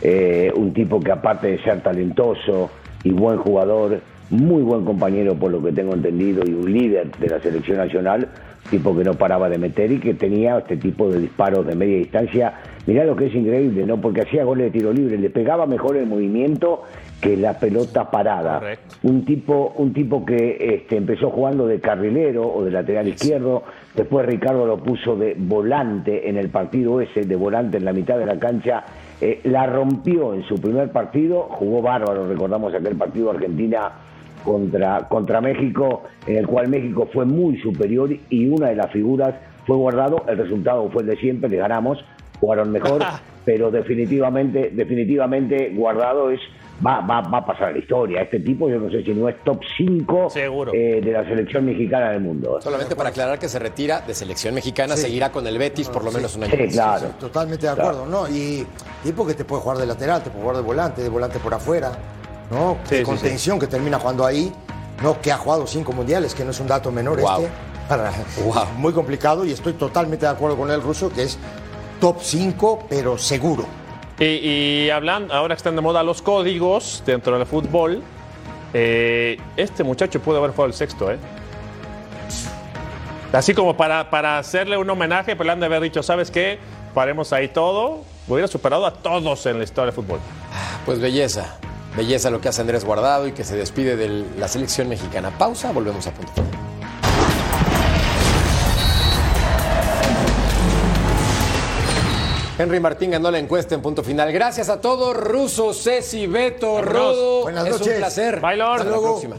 Eh, un tipo que aparte de ser talentoso y buen jugador, muy buen compañero por lo que tengo entendido y un líder de la selección nacional, tipo que no paraba de meter y que tenía este tipo de disparos de media distancia. Mirá lo que es increíble, ¿no? Porque hacía goles de tiro libre, le pegaba mejor el movimiento que la pelota parada. Correcto. Un tipo, un tipo que este, empezó jugando de carrilero o de lateral izquierdo, después Ricardo lo puso de volante en el partido ese, de volante en la mitad de la cancha, eh, la rompió en su primer partido, jugó bárbaro, recordamos aquel partido Argentina contra, contra México, en el cual México fue muy superior y una de las figuras fue guardado, el resultado fue el de siempre, le ganamos, jugaron mejor, [laughs] pero definitivamente, definitivamente guardado es va, va, va a pasar a la historia. Este tipo yo no sé si no es top 5 Seguro. de la selección mexicana del mundo. Solamente para aclarar que se retira de selección mexicana, seguirá con el Betis por lo menos un año. Sí, claro. Totalmente de acuerdo, ¿no? Y tipo que te puede jugar de lateral, te puede jugar de volante, de volante por afuera, ¿no? Sí, de sí, contención que termina jugando ahí, ¿no? Que ha jugado cinco mundiales, que no es un dato menor Wow. este. Para- Wow. [laughs] Muy complicado y estoy totalmente de acuerdo con el ruso, que es top 5, pero seguro. Y, y hablando, ahora que están de moda los códigos dentro del fútbol, eh, este muchacho pudo haber jugado el sexto, ¿eh? Así como para, para hacerle un homenaje, pues le han de haber dicho, ¿sabes qué? Paremos ahí todo. Hubiera superado a todos en la historia del fútbol. Pues belleza, belleza lo que hace Andrés Guardado y que se despide de la selección mexicana. Pausa, volvemos a punto. final. Henry Martín ganó la encuesta en punto final. Gracias a todos, Ruso, Ceci, Beto. Rodo. Buenas es noches. un placer. Bye, Lord. Hasta la Hasta luego. próxima.